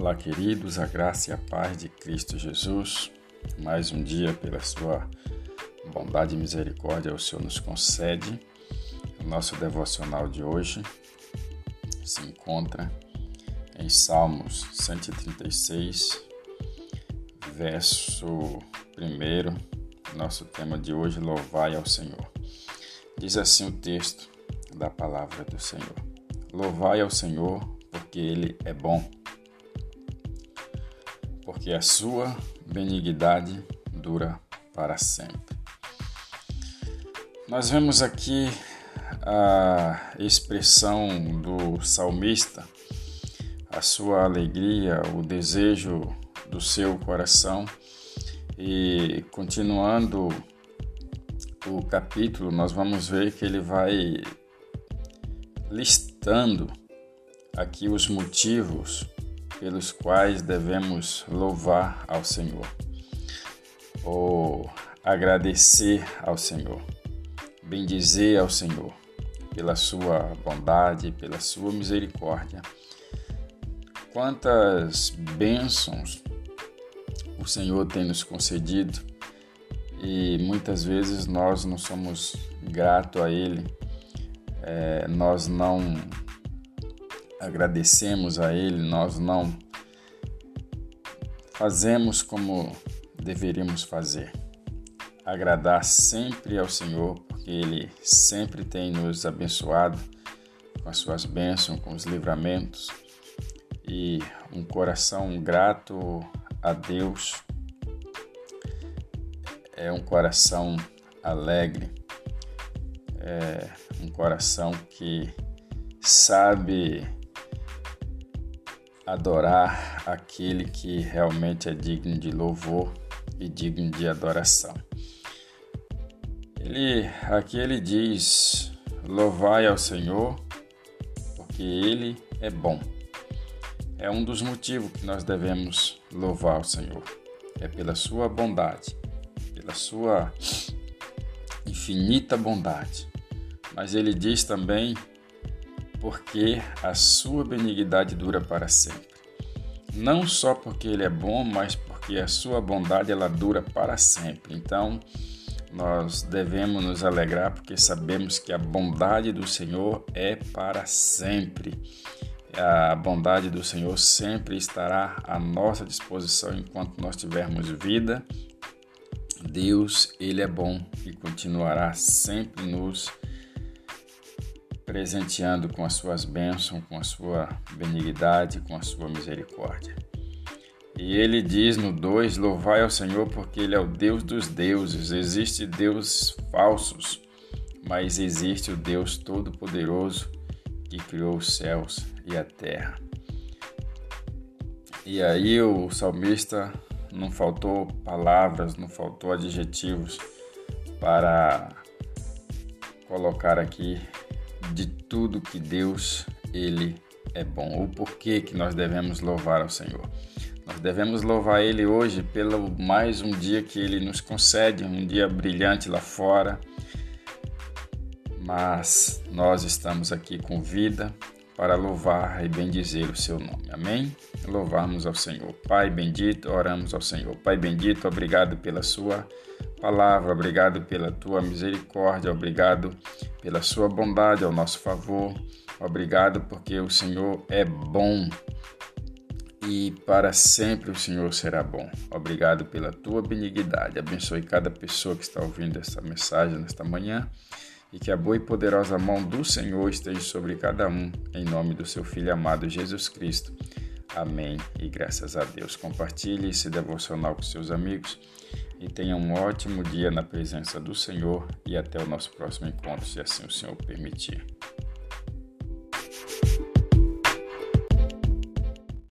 Olá, queridos, a graça e a paz de Cristo Jesus. Mais um dia, pela sua bondade e misericórdia, o Senhor nos concede. O nosso devocional de hoje se encontra em Salmos 136, verso 1. Nosso tema de hoje, Louvai ao Senhor. Diz assim o texto da palavra do Senhor: Louvai ao Senhor, porque Ele é bom porque a sua benignidade dura para sempre. Nós vemos aqui a expressão do salmista, a sua alegria, o desejo do seu coração. E continuando o capítulo, nós vamos ver que ele vai listando aqui os motivos pelos quais devemos louvar ao Senhor ou agradecer ao Senhor, bendizer ao Senhor pela sua bondade, pela sua misericórdia. Quantas bênçãos o Senhor tem nos concedido e muitas vezes nós não somos gratos a Ele, é, nós não agradecemos a Ele, nós não fazemos como deveríamos fazer. Agradar sempre ao Senhor, porque Ele sempre tem nos abençoado com as suas bênçãos, com os livramentos e um coração grato a Deus é um coração alegre, é um coração que sabe adorar aquele que realmente é digno de louvor e digno de adoração. Ele aqui ele diz: Louvai ao Senhor, porque ele é bom. É um dos motivos que nós devemos louvar ao Senhor. É pela sua bondade, pela sua infinita bondade. Mas ele diz também porque a sua benignidade dura para sempre. Não só porque ele é bom, mas porque a sua bondade ela dura para sempre. Então, nós devemos nos alegrar porque sabemos que a bondade do Senhor é para sempre. A bondade do Senhor sempre estará à nossa disposição enquanto nós tivermos vida. Deus, ele é bom e continuará sempre nos presenteando com as suas bênçãos, com a sua benignidade, com a sua misericórdia. E ele diz no 2: Louvai ao Senhor, porque Ele é o Deus dos deuses. Existe deuses falsos, mas existe o Deus Todo-Poderoso que criou os céus e a terra. E aí o salmista não faltou palavras, não faltou adjetivos para colocar aqui de tudo que Deus ele é bom. O porquê que nós devemos louvar ao Senhor. Nós devemos louvar Ele hoje pelo mais um dia que Ele nos concede, um dia brilhante lá fora. Mas nós estamos aqui com vida para louvar e bendizer o Seu nome. Amém? Louvarmos ao Senhor. Pai bendito, oramos ao Senhor. Pai bendito, obrigado pela Sua palavra, obrigado pela tua misericórdia, obrigado pela sua bondade ao nosso favor, obrigado porque o Senhor é bom e para sempre o Senhor será bom. Obrigado pela tua benignidade. Abençoe cada pessoa que está ouvindo essa mensagem nesta manhã e que a boa e poderosa mão do Senhor esteja sobre cada um, em nome do seu Filho amado Jesus Cristo. Amém e graças a Deus. Compartilhe esse devocional com seus amigos e tenha um ótimo dia na presença do Senhor e até o nosso próximo encontro, se assim o Senhor permitir.